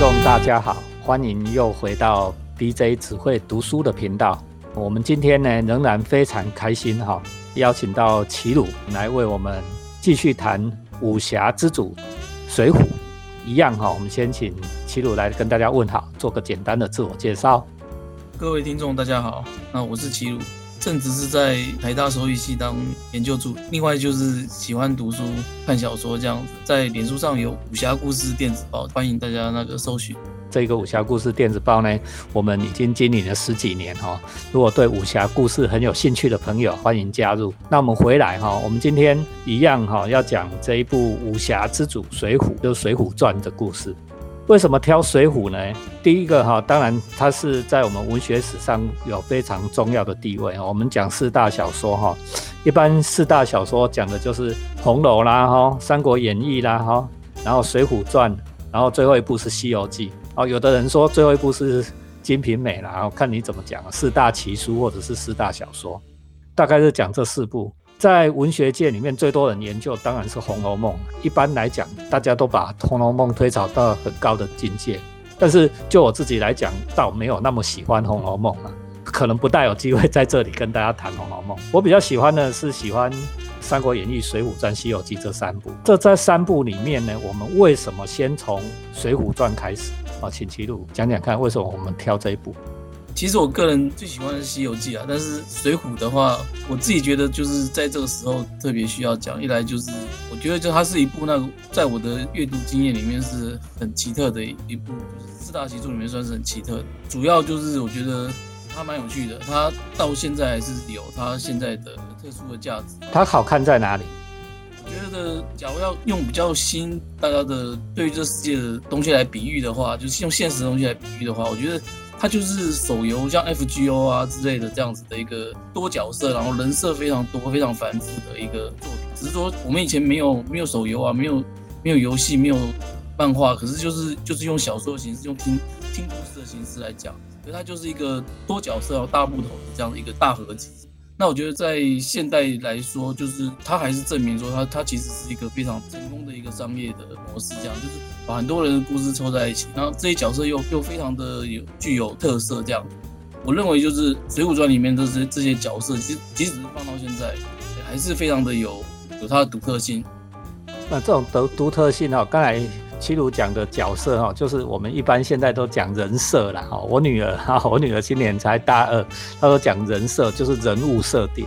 众大家好，欢迎又回到 DJ 只会读书的频道。我们今天呢仍然非常开心哈，邀请到齐鲁来为我们继续谈武侠之主水浒。一样哈，我们先请齐鲁来跟大家问好，做个简单的自我介绍。各位听众大家好，那我是齐鲁，正职是在台大手语系当研究助理，另外就是喜欢读书、看小说这样子，在脸书上有武侠故事电子报，欢迎大家那个搜寻。这个武侠故事电子报呢，我们已经经营了十几年哈。如果对武侠故事很有兴趣的朋友，欢迎加入。那我们回来哈，我们今天一样哈，要讲这一部武侠之主《水浒》，就是《水浒传》的故事。为什么挑《水浒》呢？第一个哈，当然它是在我们文学史上有非常重要的地位。我们讲四大小说哈，一般四大小说讲的就是《红楼》啦哈，《三国演义》啦哈，然后《水浒传》，然后最后一部是《西游记》。哦，有的人说最后一部是《金瓶梅》啦，然后看你怎么讲四大奇书或者是四大小说，大概是讲这四部。在文学界里面，最多人研究当然是《红楼梦》。一般来讲，大家都把《红楼梦》推炒到很高的境界。但是就我自己来讲，倒没有那么喜欢《红楼梦》啊，可能不大有机会在这里跟大家谈《红楼梦》。我比较喜欢的是喜欢《三国演义》《水浒传》《西游记》这三部。这在三部里面呢，我们为什么先从《水浒传》开始？啊，请齐鲁讲讲看，为什么我们挑这一部？其实我个人最喜欢的是《西游记》啊，但是《水浒》的话，我自己觉得就是在这个时候特别需要讲。一来就是我觉得就它是一部那个在我的阅读经验里面是很奇特的一部，就是四大奇著里面算是很奇特。主要就是我觉得它蛮有趣的，它到现在还是有它现在的特殊的价值。它好看在哪里？我觉得，假如要用比较新大家的对于这世界的东西来比喻的话，就是用现实的东西来比喻的话，我觉得它就是手游，像 FGO 啊之类的这样子的一个多角色，然后人设非常多、非常繁复的一个作品。只是说我们以前没有没有手游啊，没有没有游戏，没有漫画，可是就是就是用小说的形式，用听听故事的形式来讲，所以它就是一个多角色、大部头的这样的一个大合集。那我觉得在现代来说，就是它还是证明说，它它其实是一个非常成功的一个商业的模式，这样就是把很多人的故事凑在一起，然后这些角色又又非常的有具有特色，这样。我认为就是《水浒传》里面这些这些角色，即即使是放到现在，也还是非常的有有它的独特性。那这种独独特性哦，刚才。齐鲁讲的角色哈，就是我们一般现在都讲人设啦哈。我女儿哈，我女儿今年才大二，她说讲人设就是人物设定，《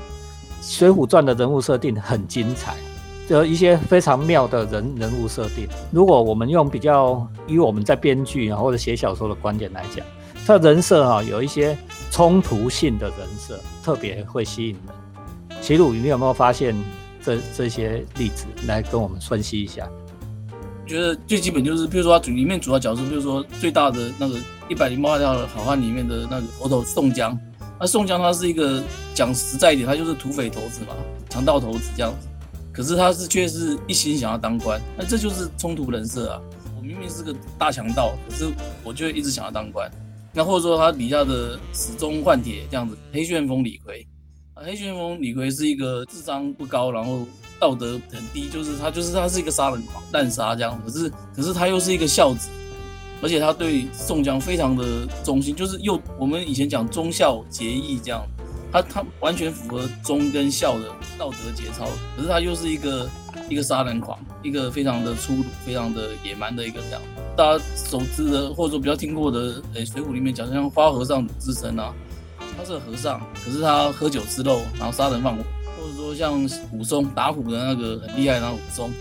水浒传》的人物设定很精彩，就一些非常妙的人人物设定。如果我们用比较以我们在编剧啊或者写小说的观点来讲，它人设哈有一些冲突性的人设，特别会吸引人。齐鲁，你有没有发现这这些例子来跟我们分析一下？觉得最基本就是，比如说他主里面主要角色，比如说最大的那个一百零八条好汉里面的那个头头宋江，那宋江他是一个讲实在一点，他就是土匪头子嘛，强盗头子这样子。可是他是却是一心想要当官，那这就是冲突人设啊。我明明是个大强盗，可是我就一直想要当官。那或者说他底下的始终换铁这样子，黑旋风李逵啊，黑旋风李逵是一个智商不高，然后。道德很低，就是他，就是他是一个杀人狂，滥杀这样。可是，可是他又是一个孝子，而且他对宋江非常的忠心，就是又我们以前讲忠孝节义这样，他他完全符合忠跟孝的道德节操。可是他又是一个一个杀人狂，一个非常的粗鲁、非常的野蛮的一个这样。大家熟知的或者说比较听过的，诶，《水浒》里面讲像花和尚鲁智深啊，他是和尚，可是他喝酒吃肉，然后杀人放火。说像武松打虎的那个很厉害，那武松，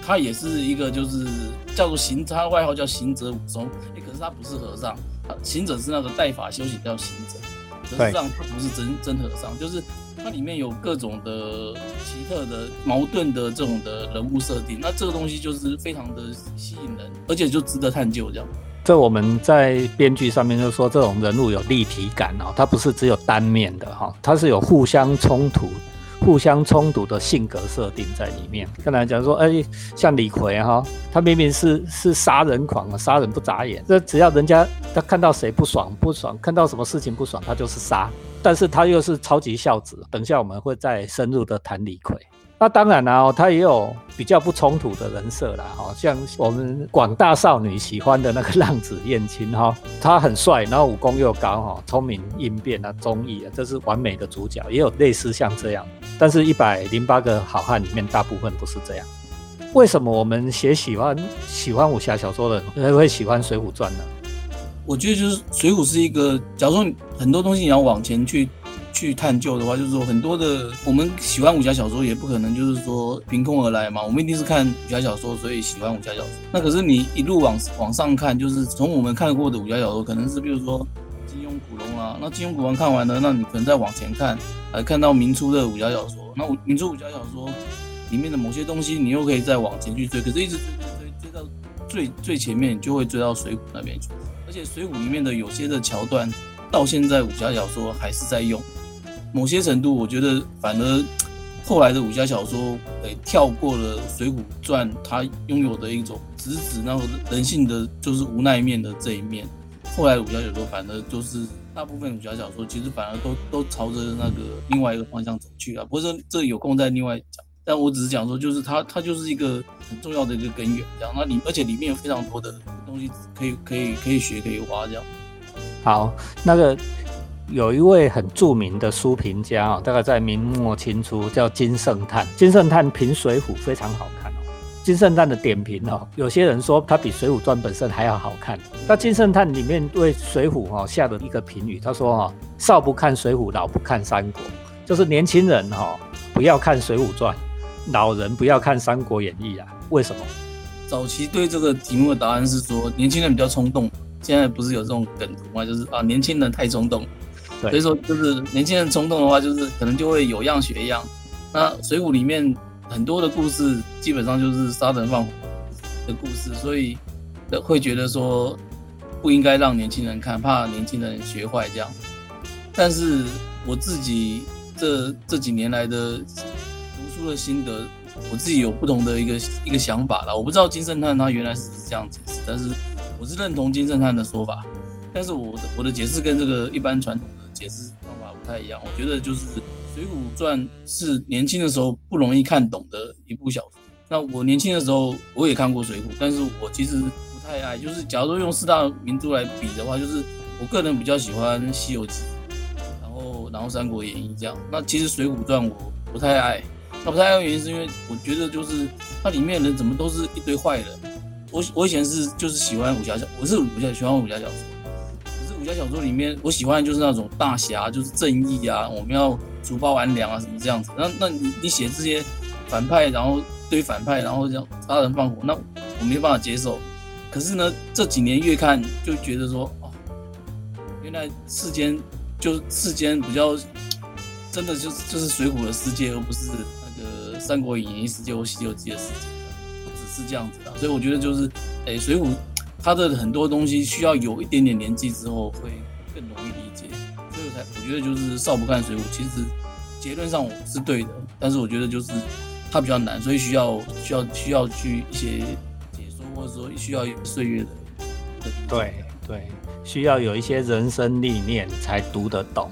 他也是一个就是叫做行，他外号叫行者武松。哎，可是他不是和尚，行者是那个带法修行叫行者，实际上他不是真真和尚。就是它里面有各种的奇特的矛盾的这种的人物设定，那这个东西就是非常的吸引人，而且就值得探究这样。这我们在编剧上面就说这种人物有立体感哦，它不是只有单面的哈，它是有互相冲突。互相冲突的性格设定在里面。刚才讲说，哎，像李逵哈，他明明是是杀人狂啊，杀人不眨眼。这只要人家他看到谁不爽不爽，看到什么事情不爽，他就是杀。但是他又是超级孝子。等一下我们会再深入的谈李逵。那当然啦，他也有比较不冲突的人设啦，哈，像我们广大少女喜欢的那个浪子燕青哈，他很帅，然后武功又高哈，聪明应变啊，忠义啊，这是完美的主角。也有类似像这样，但是一百零八个好汉里面大部分不是这样。为什么我们写喜欢喜欢武侠小说的人会喜欢《水浒传》呢？我觉得就是《水浒》是一个，假如说很多东西你要往前去。去探究的话，就是说很多的我们喜欢武侠小说，也不可能就是说凭空而来嘛。我们一定是看武侠小说，所以喜欢武侠小说。那可是你一路往往上看，就是从我们看过的武侠小说，可能是比如说古龙啊。那金庸、古龙看完了，那你可能再往前看，还看到明初的武侠小说。那明初武侠小说里面的某些东西，你又可以再往前去追。可是一直追追追追到最最前面，就会追到水浒那边去。而且水浒里面的有些的桥段，到现在武侠小说还是在用。某些程度，我觉得反而后来的武侠小说，诶，跳过了《水浒传》，它拥有的一种直指那个人性的就是无奈面的这一面。后来武侠小说反而就是大部分武侠小说，其实反而都都朝着那个另外一个方向走去啊。不过这有空再另外讲，但我只是讲说，就是它它就是一个很重要的一个根源，这样。那里而且里面有非常多的东西可以可以可以学可以挖，这样。好，那个。有一位很著名的书评家啊，大概在明末清初叫金圣叹。金圣叹评《水浒》非常好看。金圣叹的点评哦，有些人说他比《水浒传》本身还要好看。那金圣叹里面对《水浒》哈下的一个评语，他说哈，少不看《水浒》，老不看《三国》，就是年轻人哈不要看《水浒传》，老人不要看《三国演义》啊。为什么？早期对这个题目的答案是说，年轻人比较冲动。现在不是有这种梗图吗？就是啊，年轻人太冲动。所以说，就是年轻人冲动的话，就是可能就会有样学样。那《水浒》里面很多的故事，基本上就是杀人放火的故事，所以会觉得说不应该让年轻人看，怕年轻人学坏这样。但是我自己这这几年来的读书的心得，我自己有不同的一个一个想法了。我不知道金圣叹他原来是这样解释，但是我是认同金圣叹的说法。但是我的我的解释跟这个一般传统的。解释方法不太一样，我觉得就是《水浒传》是年轻的时候不容易看懂的一部小说。那我年轻的时候我也看过《水浒》，但是我其实不太爱。就是假如说用四大名著来比的话，就是我个人比较喜欢《西游记》，然后然后《三国演义》这样。那其实《水浒传》我不太爱，那不太爱的原因是因为我觉得就是它里面的人怎么都是一堆坏人。我我以前是就是喜欢武侠小，我是武侠喜欢武侠小说。可是武侠小说里面，我喜欢的就是那种大侠，就是正义啊，我们要除暴安良啊，什么这样子。那那你你写这些反派，然后对反派，然后这样杀人放火，那我没办法接受。可是呢，这几年越看就觉得说，哦，原来世间就世间比较真的就是就是水浒的世界，而不是那个三国演义世界或西游记的世界，只是这样子的。所以我觉得就是，哎，水浒。它的很多东西需要有一点点年纪之后会更容易理解，所以我才我觉得就是少不看水浒，其实结论上我是对的，但是我觉得就是它比较难，所以需要需要需要去一些解说，或者说需要岁月的。对对，需要有一些人生历练才读得懂。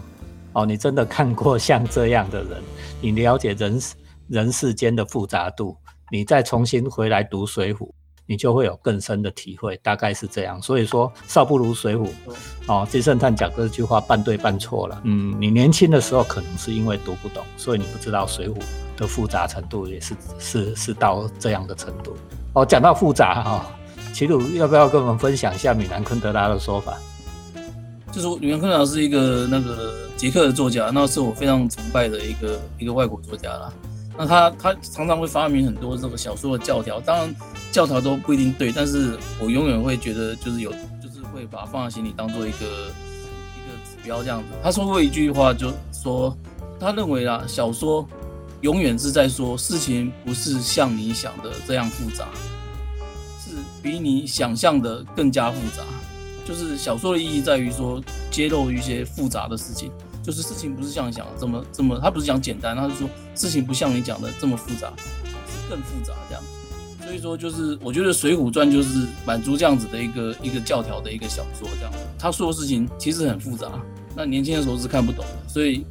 哦，你真的看过像这样的人，你了解人人世间的复杂度，你再重新回来读水浒。你就会有更深的体会，大概是这样。所以说，少不如水浒。哦，金圣叹讲这句话半对半错了。嗯，你年轻的时候可能是因为读不懂，所以你不知道水浒的复杂程度也是是是到这样的程度。哦，讲到复杂哈，齐鲁要不要跟我们分享一下米兰昆德拉的说法？就是米兰昆德拉是一个那个捷克的作家，那是我非常崇拜的一个一个外国作家啦。那他他常常会发明很多这个小说的教条，当然教条都不一定对，但是我永远会觉得就是有，就是会把它放在心里当做一个一个指标这样子。他说过一句话，就说他认为啊，小说永远是在说事情不是像你想的这样复杂，是比你想象的更加复杂。就是小说的意义在于说揭露一些复杂的事情。就是事情不是像你想的这么这么，他不是讲简单，他是说事情不像你讲的这么复杂，是更复杂这样。所以说，就是我觉得《水浒传》就是满足这样子的一个一个教条的一个小说这样。他说的事情其实很复杂，那年轻的时候是看不懂的，所以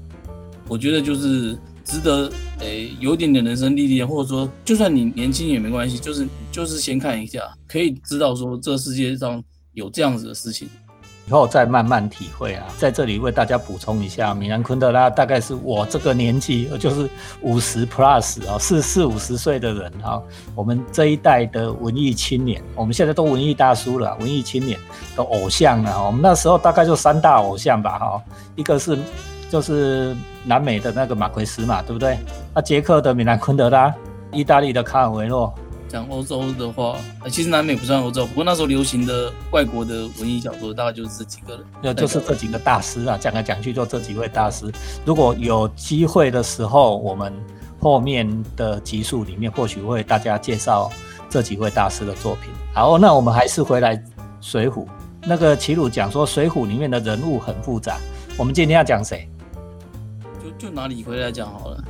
我觉得就是值得诶有一点点人生历练，或者说就算你年轻也没关系，就是就是先看一下，可以知道说这世界上有这样子的事情。以后再慢慢体会啊，在这里为大家补充一下，米兰昆德拉大概是我这个年纪，就是五十 plus 啊，四四五十岁的人哈，我们这一代的文艺青年，我们现在都文艺大叔了，文艺青年的偶像啊，我们那时候大概就三大偶像吧哈，一个是就是南美的那个马奎斯嘛，对不对？那捷克的米兰昆德拉，意大利的卡尔维诺。讲欧洲的话，其实南美不算欧洲，不过那时候流行的外国的文艺小说大概就是这几个人，那就是这几个大师啊。讲来讲去就这几位大师。如果有机会的时候，我们后面的集数里面或许会大家介绍这几位大师的作品。好，那我们还是回来《水浒》。那个齐鲁讲说，《水浒》里面的人物很复杂。我们今天要讲谁？就就拿李逵来讲好了。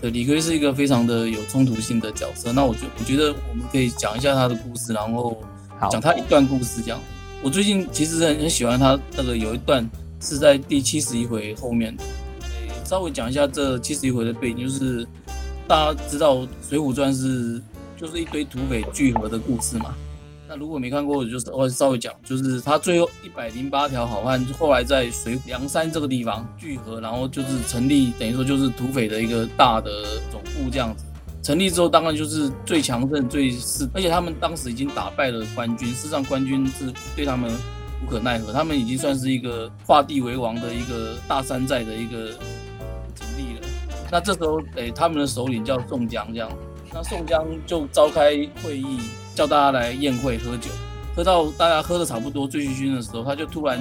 对，李逵是一个非常的有冲突性的角色。那我觉我觉得我们可以讲一下他的故事，然后讲他一段故事。这样，我最近其实很很喜欢他那个有一段是在第七十一回后面。诶，稍微讲一下这七十一回的背景，就是大家知道《水浒传》是就是一堆土匪聚合的故事嘛。那如果没看过，我就我稍微讲，就是他最后一百零八条好汉，后来在水梁山这个地方聚合，然后就是成立，等于说就是土匪的一个大的总部这样子。成立之后，当然就是最强盛、最是，而且他们当时已经打败了官军，事实上官军是对他们无可奈何，他们已经算是一个画地为王的一个大山寨的一个成立了。那这时候，诶，他们的首领叫宋江，这样，那宋江就召开会议。叫大家来宴会喝酒，喝到大家喝的差不多醉醺醺的时候，他就突然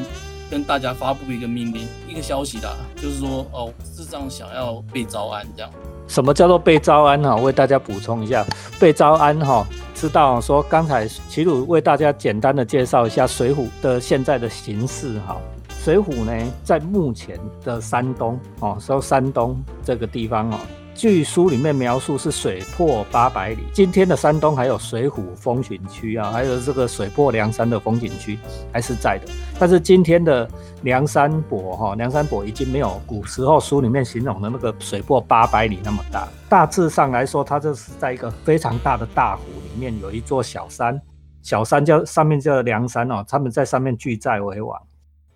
跟大家发布一个命令，一个消息啦，就是说哦，智障想要被招安这样。什么叫做被招安哈？为大家补充一下，被招安哈，知道说刚才齐鲁为大家简单的介绍一下水浒的现在的形势哈。水浒呢，在目前的山东哦，说山东这个地方哦。据书里面描述是水泊八百里，今天的山东还有水浒风景区啊，还有这个水泊梁山的风景区还是在的。但是今天的梁山泊哈，梁山泊已经没有古时候书里面形容的那个水泊八百里那么大。大致上来说，它这是在一个非常大的大湖里面有一座小山，小山叫上面叫梁山哦，他们在上面聚寨为王。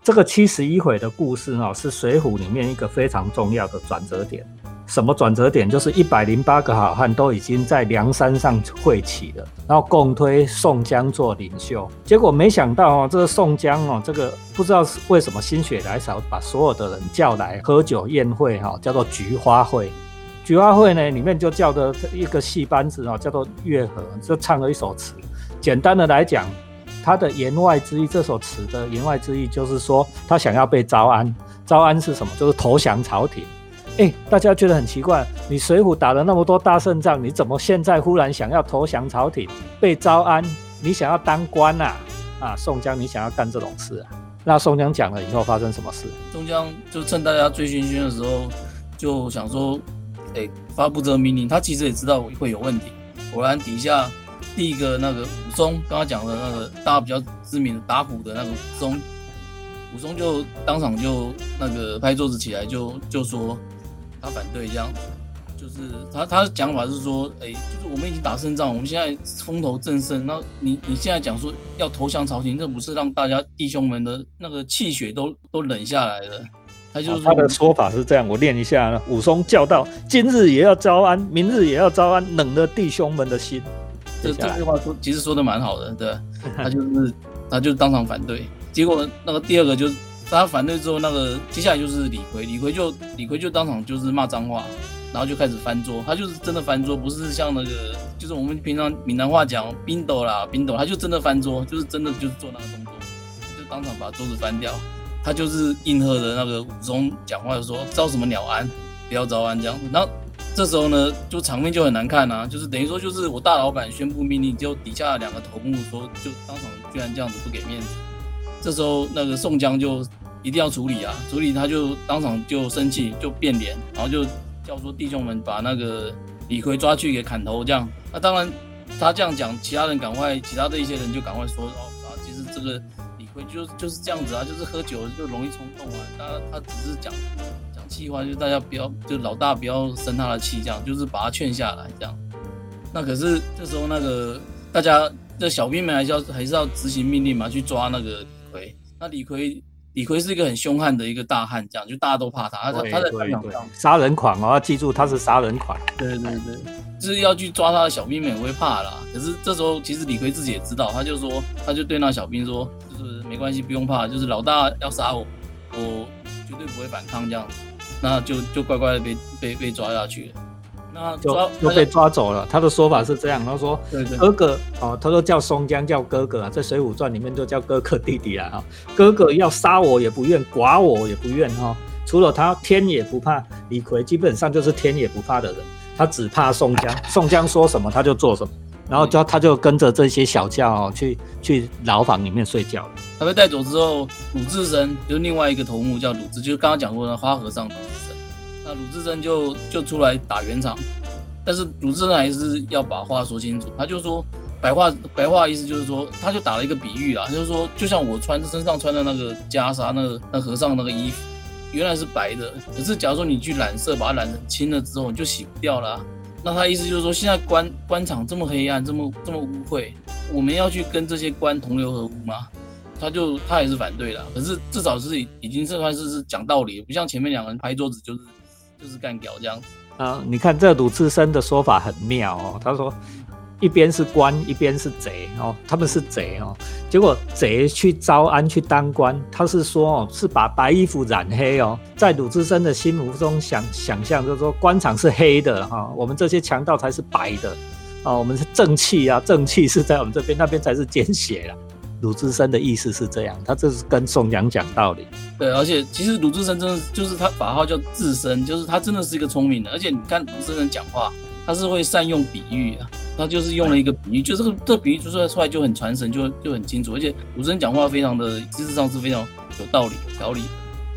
这个七十一回的故事哦，是水浒里面一个非常重要的转折点。什么转折点？就是一百零八个好汉都已经在梁山上会齐了，然后共推宋江做领袖。结果没想到哦，这个宋江哦，这个不知道是为什么心血来潮，把所有的人叫来喝酒宴会哈，叫做菊花会。菊花会呢，里面就叫的一个戏班子哦，叫做月和，就唱了一首词。简单的来讲，他的言外之意，这首词的言外之意就是说，他想要被招安。招安是什么？就是投降朝廷。哎，大家觉得很奇怪，你水浒打了那么多大胜仗，你怎么现在忽然想要投降朝廷，被招安？你想要当官呐？啊，宋江，你想要干这种事啊？那宋江讲了以后发生什么事？宋江就趁大家醉醺醺的时候，就想说，哎，发布这个命令。他其实也知道会有问题。果然底下第一个那个武松，刚刚讲的那个大家比较知名的打虎的那个武松，武松就当场就那个拍桌子起来，就就说。他反对这样，就是他他的讲法是说，哎，就是我们已经打胜仗，我们现在风头正盛，那你你现在讲说要投降朝廷，这不是让大家弟兄们的那个气血都都冷下来了？他就是他的说法是这样，我念一下：武松叫道：“今日也要招安，明日也要招安，冷了弟兄们的心。”这这句话说其实说的蛮好的，对，他就是他就当场反对，结果那个第二个就是。他反对之后，那个接下来就是李逵，李逵就李逵就当场就是骂脏话，然后就开始翻桌，他就是真的翻桌，不是像那个就是我们平常闽南话讲冰斗啦冰斗，他就真的翻桌，就是真的就是做那个动作，就当场把桌子翻掉，他就是应和的那个武松讲话，说招什么鸟安，不要招安这样，然后这时候呢，就场面就很难看啊，就是等于说就是我大老板宣布命令，就底下两个头目说就当场居然这样子不给面子。这时候，那个宋江就一定要处理啊！处理他就当场就生气，就变脸，然后就叫说弟兄们把那个李逵抓去给砍头。这样，那当然他这样讲，其他人赶快，其他的一些人就赶快说哦啊，其实这个李逵就就是这样子啊，就是喝酒就容易冲动啊。他他只是讲讲气话，就大家不要就老大不要生他的气，这样就是把他劝下来这样。那可是这时候那个大家这小兵们还是要还是要执行命令嘛，去抓那个李逵。那李逵李逵是一个很凶悍的一个大汉，这样就大家都怕他。他他在战场上杀人狂哦，要记住他是杀人狂。对对对，就是要去抓他的小兵们也会怕啦。可是这时候其实李逵自己也知道，他就说他就对那小兵说，就是没关系，不用怕，就是老大要杀我，我绝对不会反抗这样子。那就就乖乖的被被被抓下去了。那就就被抓走了。他的说法是这样，他说哥哥哦，他说叫松江叫哥哥啊，在《水浒传》里面就叫哥哥弟弟啊哈。哥哥要杀我也不愿，剐我也不愿哈。除了他天也不怕，李逵基本上就是天也不怕的人，他只怕宋江。宋江说什么他就做什么，然后就他就跟着这些小将哦去去牢房里面睡觉。他被带走之后，鲁智深就另外一个头目叫鲁智，就是刚刚讲过的花和尚。那鲁智深就就出来打圆场，但是鲁智深还是要把话说清楚。他就说白话白话意思就是说，他就打了一个比喻啦，就是说就像我穿身上穿的那个袈裟，那个那和尚那个衣服原来是白的，可是假如说你去染色，把它染成青了之后，你就洗不掉了。那他意思就是说，现在官官场这么黑暗，这么这么污秽，我们要去跟这些官同流合污吗？他就他也是反对的，可是至少是已经这算是是讲道理，不像前面两个人拍桌子就是。就是干掉这样啊！你看这鲁智深的说法很妙哦。他说，一边是官，一边是贼哦。他们是贼哦。结果贼去招安去当官，他是说哦，是把白衣服染黑哦。在鲁智深的心目中想想象，就是说官场是黑的哈，我们这些强盗才是白的啊。我们是正气啊，正气是在我们这边，那边才是奸邪了。鲁智深的意思是这样，他这是跟宋江讲道理。对，而且其实鲁智深真的就是他法号叫智深，就是他真的是一个聪明的。而且你看鲁智深讲话，他是会善用比喻啊，他就是用了一个比喻，就这个这比喻就出来就很传神，就就很清楚。而且鲁智深讲话非常的知识上是非常有道理、有条理。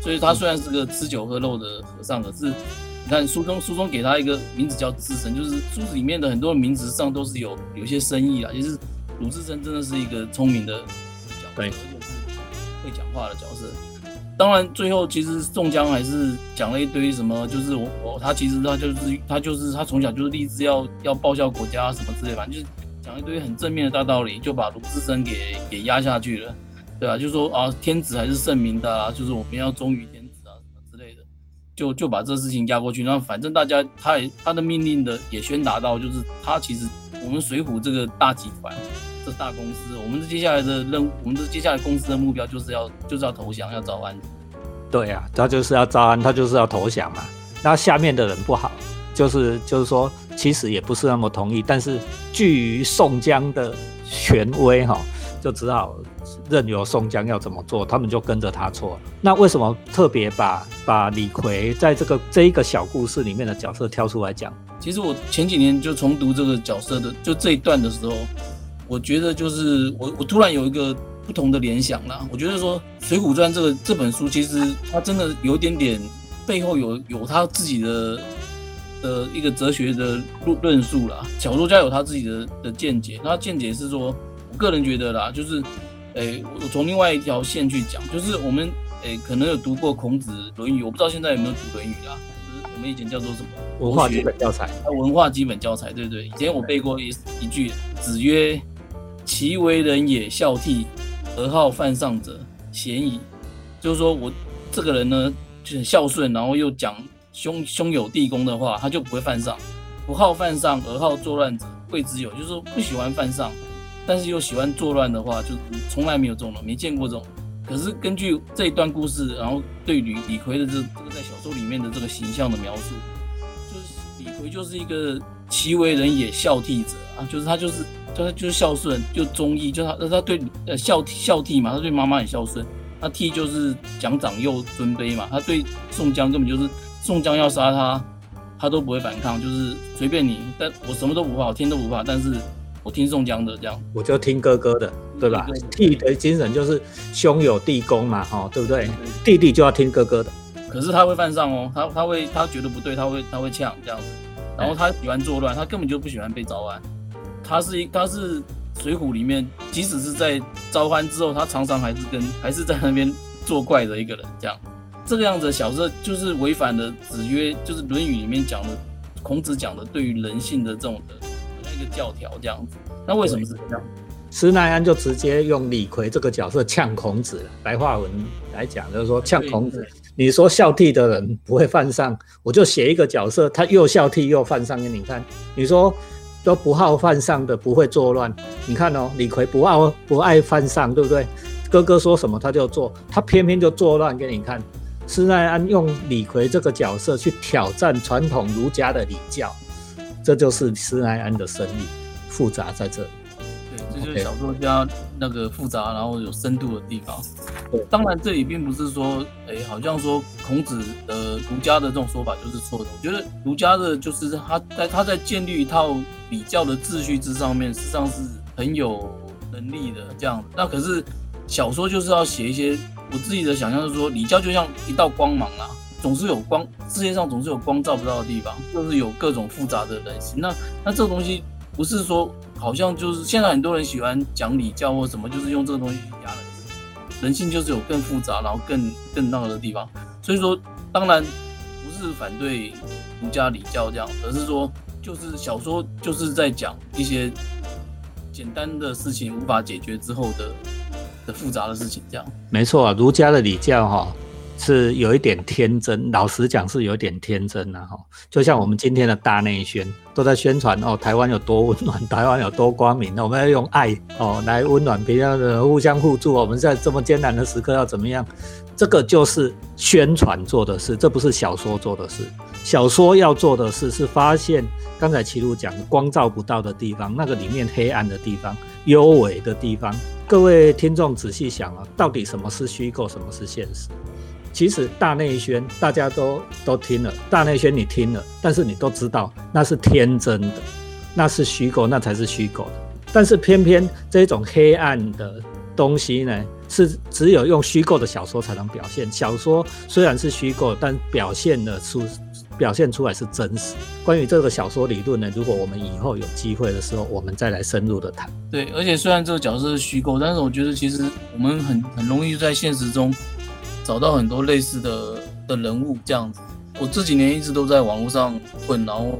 所以他虽然是个吃酒喝肉的和尚，可是你看书中书中给他一个名字叫智深，就是书里面的很多名字上都是有有一些深意啊，就是。鲁智深真的是一个聪明的角色，而且是会讲话的角色。当然，最后其实宋江还是讲了一堆什么，就是我我他其实他就是他就是他从小就是立志要要报效国家什么之类，反正就是讲一堆很正面的大道理，就把鲁智深给给压下去了，对吧？就说啊，天子还是圣明的啊，就是我们要忠于天子啊什么之类的，就就把这事情压过去。那反正大家他也他的命令的也宣达到，就是他其实我们水浒这个大集团。大公司，我们的接下来的任务，我们的接下来公司的目标就是要就是要投降，要招安。对呀，他就是要招安，他就是要投降嘛。那下面的人不好，就是就是说，其实也不是那么同意，但是据于宋江的权威哈，就只好任由宋江要怎么做，他们就跟着他做。那为什么特别把把李逵在这个这一个小故事里面的角色挑出来讲？其实我前几年就重读这个角色的，就这一段的时候。我觉得就是我，我突然有一个不同的联想啦。我觉得说《水浒传》这个这本书，其实它真的有点点背后有有他自己的的一个哲学的论论述啦。小说家有他自己的的见解，那见解是说，我个人觉得啦，就是，诶，我从另外一条线去讲，就是我们诶可能有读过孔子《论语》，我不知道现在有没有读《论语》啦。就是我们以前叫做什么文化基本教材？文化基本教材，对不对？以前我背过一一句，子曰。其为人也，孝悌，而好犯上者，嫌矣。就是说我这个人呢，就很孝顺，然后又讲兄兄友弟恭的话，他就不会犯上。不好犯上而好作乱者，贵之有。就是说不喜欢犯上，但是又喜欢作乱的话，就从来没有这种人，没见过这种。可是根据这一段故事，然后对李李逵的这这个在小说里面的这个形象的描述，就是李逵就是一个其为人也，孝悌者啊，就是他就是。他就是孝顺，就忠义，就他他对呃孝孝悌嘛，他对妈妈很孝顺。那悌就是讲长幼尊卑嘛，他对宋江根本就是宋江要杀他，他都不会反抗，就是随便你，但我什么都不怕，我天都不怕，但是我听宋江的这样，我就听哥哥的，对吧？悌的精神就是兄友弟恭嘛，哈，对不对？弟弟就要听哥哥的。可是他会犯上哦，他他会他觉得不对，他会他会呛这样子，然后他喜欢作乱，他根本就不喜欢被招安。他是一，他是水浒里面，即使是在招安之后，他常常还是跟还是在那边作怪的一个人，这样这个样子的小说就是违反了子曰，就是《论语》里面讲的孔子讲的对于人性的这种的那个教条这样子。那为什么是这样？施耐庵就直接用李逵这个角色呛孔子了，白话文来讲就是说呛孔子。你说孝悌的人不会犯上，我就写一个角色，他又孝悌又犯上给你看。你说都不好犯上的不会作乱，你看哦，李逵不爱不爱犯上，对不对？哥哥说什么他就做，他偏偏就作乱给你看。施耐庵用李逵这个角色去挑战传统儒家的礼教，这就是施耐庵的生意复杂在这里。对，这就是小说家那个复杂然后有深度的地方。对当然这里并不是说，哎，好像说孔子的儒家的这种说法就是错的。我觉得儒家的就是他在他在建立一套比较的秩序之上面，实际上是很有能力的这样。那可是小说就是要写一些。我自己的想象是说，礼教就像一道光芒啊，总是有光，世界上总是有光照不到的地方，就是有各种复杂的人性。那那这个东西不是说，好像就是现在很多人喜欢讲礼教或什么，就是用这个东西去压人。人性就是有更复杂，然后更更那个的地方。所以说，当然不是反对儒家礼教这样，而是说，就是小说就是在讲一些简单的事情无法解决之后的。的复杂的事情，这样没错啊。儒家的礼教哈是有一点天真，老实讲是有一点天真的哈。就像我们今天的大内宣都在宣传哦，台湾有多温暖，台湾有多光明，那我们要用爱哦来温暖别人的，互相互助。我们在这么艰难的时刻要怎么样？这个就是宣传做的事，这不是小说做的事。小说要做的事是发现刚才齐鲁讲光照不到的地方，那个里面黑暗的地方、幽微的地方。各位听众仔细想啊，到底什么是虚构，什么是现实？其实大内宣大家都都听了，大内宣你听了，但是你都知道那是天真的，那是虚构，那才是虚构的。但是偏偏这种黑暗的东西呢？是只有用虚构的小说才能表现。小说虽然是虚构，但表现的出表现出来是真实。关于这个小说理论呢，如果我们以后有机会的时候，我们再来深入的谈。对，而且虽然这个角色是虚构，但是我觉得其实我们很很容易在现实中找到很多类似的的人物这样子。我这几年一直都在网络上混，然后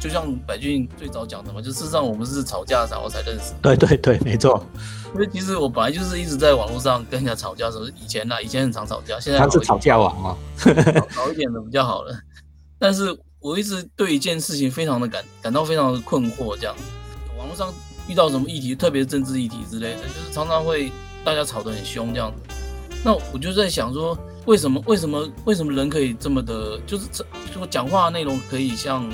就像百俊最早讲的嘛，就事实上我们是吵架然后才认识。对对对，没错。因为其实我本来就是一直在网络上跟人家吵架，的时候，以前呢，以前很常吵架，现在他是吵架王哦，好一点的比较好了。但是我一直对一件事情非常的感感到非常的困惑，这样网络上遇到什么议题，特别是政治议题之类的，就是常常会大家吵得很凶这样子。那我就在想说，为什么为什么为什么人可以这么的，就是这说讲话内容可以像，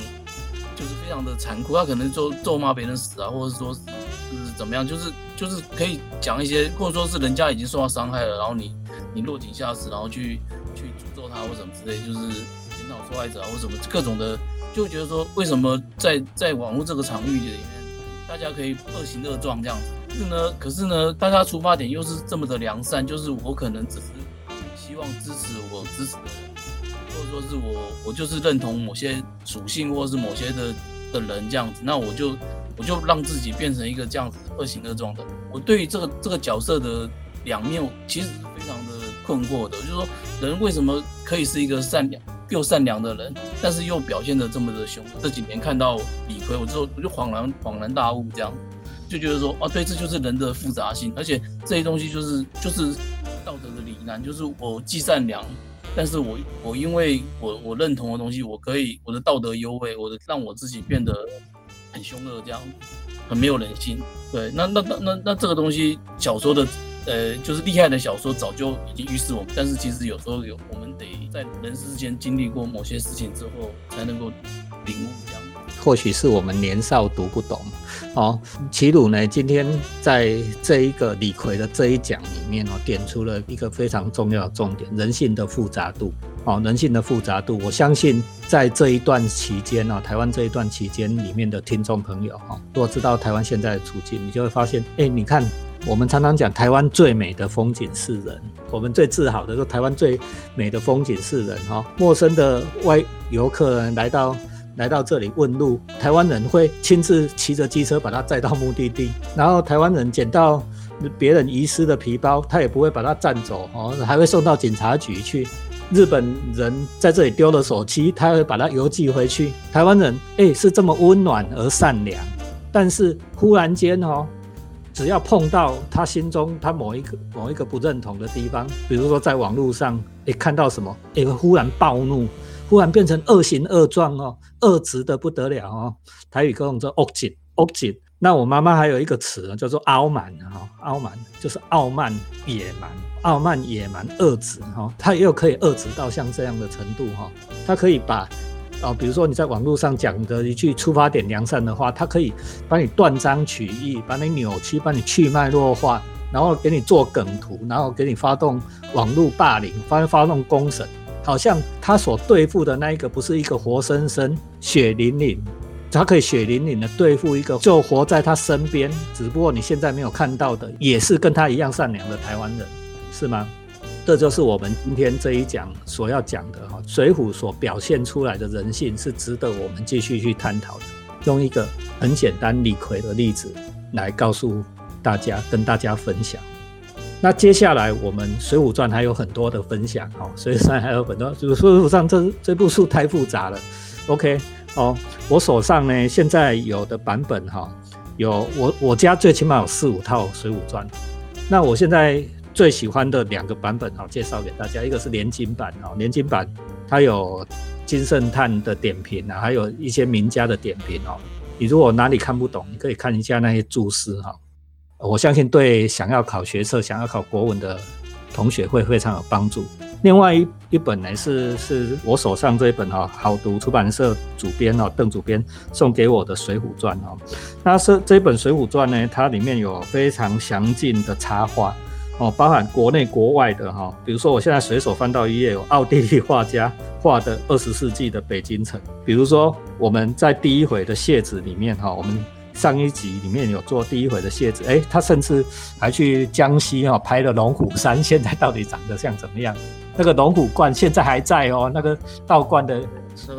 就是非常的残酷，他可能就咒骂别人死啊，或者是说。就是怎么样，就是就是可以讲一些，或者说是人家已经受到伤害了，然后你你落井下石，然后去去诅咒他或什么之类，就是引导受害者啊或什么各种的，就觉得说为什么在在网络这个场域里面，大家可以恶行恶状这样子，是呢？可是呢，大家出发点又是这么的良善，就是我可能只是希望支持我支持的人，或者说是我我就是认同某些属性或者是某些的的人这样子，那我就。我就让自己变成一个这样子恶行恶状的。我对于这个这个角色的两面，其实是非常的困惑的。就是说，人为什么可以是一个善良又善良的人，但是又表现的这么的凶？这几年看到李逵，我之后我就恍然恍然大悟，这样就觉得说，哦，对，这就是人的复杂性，而且这些东西就是就是道德的理难，就是我既善良，但是我我因为我我认同的东西，我可以我的道德优位，我的让我自己变得。很凶恶，这样很没有人性。对，那那那那那这个东西，小说的，呃，就是厉害的小说早就已经预示我们。但是其实有时候有，我们得在人世间经历过某些事情之后，才能够领悟这样。或许是我们年少读不懂。哦，齐鲁呢，今天在这一个李逵的这一讲里面哦，点出了一个非常重要的重点：人性的复杂度。哦，人性的复杂度，我相信在这一段期间呢，台湾这一段期间里面的听众朋友哈，如果知道台湾现在的处境，你就会发现，哎，你看，我们常常讲台湾最美的风景是人，我们最自豪的说台湾最美的风景是人哈。陌生的外游客来到来到这里问路，台湾人会亲自骑着机车把他载到目的地，然后台湾人捡到别人遗失的皮包，他也不会把它占走哦，还会送到警察局去。日本人在这里丢了手机，他会把它邮寄回去。台湾人哎是这么温暖而善良，但是忽然间哦，只要碰到他心中他某一个某一个不认同的地方，比如说在网络上哎看到什么，哎会忽然暴怒，忽然变成恶行恶状哦，恶直的不得了哦。台语跟我们说恶劲恶劲。那我妈妈还有一个词叫做傲慢哈，傲慢就是傲慢野蛮。傲慢、野蛮、恶直，哈，他又可以恶直到像这样的程度，哈，它可以把，哦，比如说你在网络上讲的一句出发点良善的话，它可以把你断章取义，把你扭曲，把你去脉弱化，然后给你做梗图，然后给你发动网络霸凌，发发动公审，好像他所对付的那一个不是一个活生生、血淋淋，他可以血淋淋的对付一个就活在他身边，只不过你现在没有看到的，也是跟他一样善良的台湾人。是吗？这就是我们今天这一讲所要讲的哈，《水浒》所表现出来的人性是值得我们继续去探讨的。用一个很简单李逵的例子来告诉大家，跟大家分享。那接下来我们《水浒传》还有很多的分享哈，《水浒传》还有很多，《就水浒传》这这部书太复杂了。OK，哦，我手上呢现在有的版本哈，有我我家最起码有四五套《水浒传》，那我现在。最喜欢的两个版本哈，介绍给大家，一个是连金版哈，连金版它有金圣叹的点评啊，还有一些名家的点评哦。你如果哪里看不懂，你可以看一下那些注释哈。我相信对想要考学测、想要考国文的同学会非常有帮助。另外一一本呢是是我手上这一本哈，好读出版社主编哦，邓主编送给我的《水浒传》哦。那是这本《水浒传》呢，它里面有非常详尽的插画。哦，包含国内国外的哈，比如说我现在随手翻到一页，有奥地利画家画的二十世纪的北京城。比如说我们在第一回的谢子里面哈，我们上一集里面有做第一回的谢子，哎，他甚至还去江西哈拍了龙虎山，现在到底长得像怎么样？那个龙虎观现在还在哦，那个道观的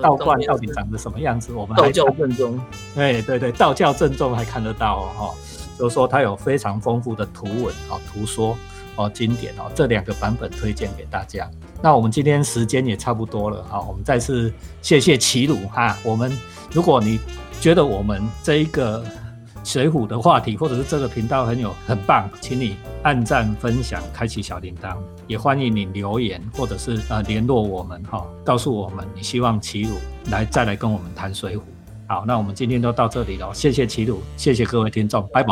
道观到底长得什么样子？我们道教正宗，对对对，道教正宗还看得到哦哈。就是说，它有非常丰富的图文哦、图说哦、经典哦，这两个版本推荐给大家。那我们今天时间也差不多了啊，我们再次谢谢齐鲁哈。我们如果你觉得我们这一个水浒的话题，或者是这个频道很有很棒，请你按赞、分享、开启小铃铛，也欢迎你留言或者是呃联络我们哈，告诉我们你希望齐鲁来再来跟我们谈水浒。好，那我们今天就到这里了，谢谢齐鲁，谢谢各位听众，拜拜。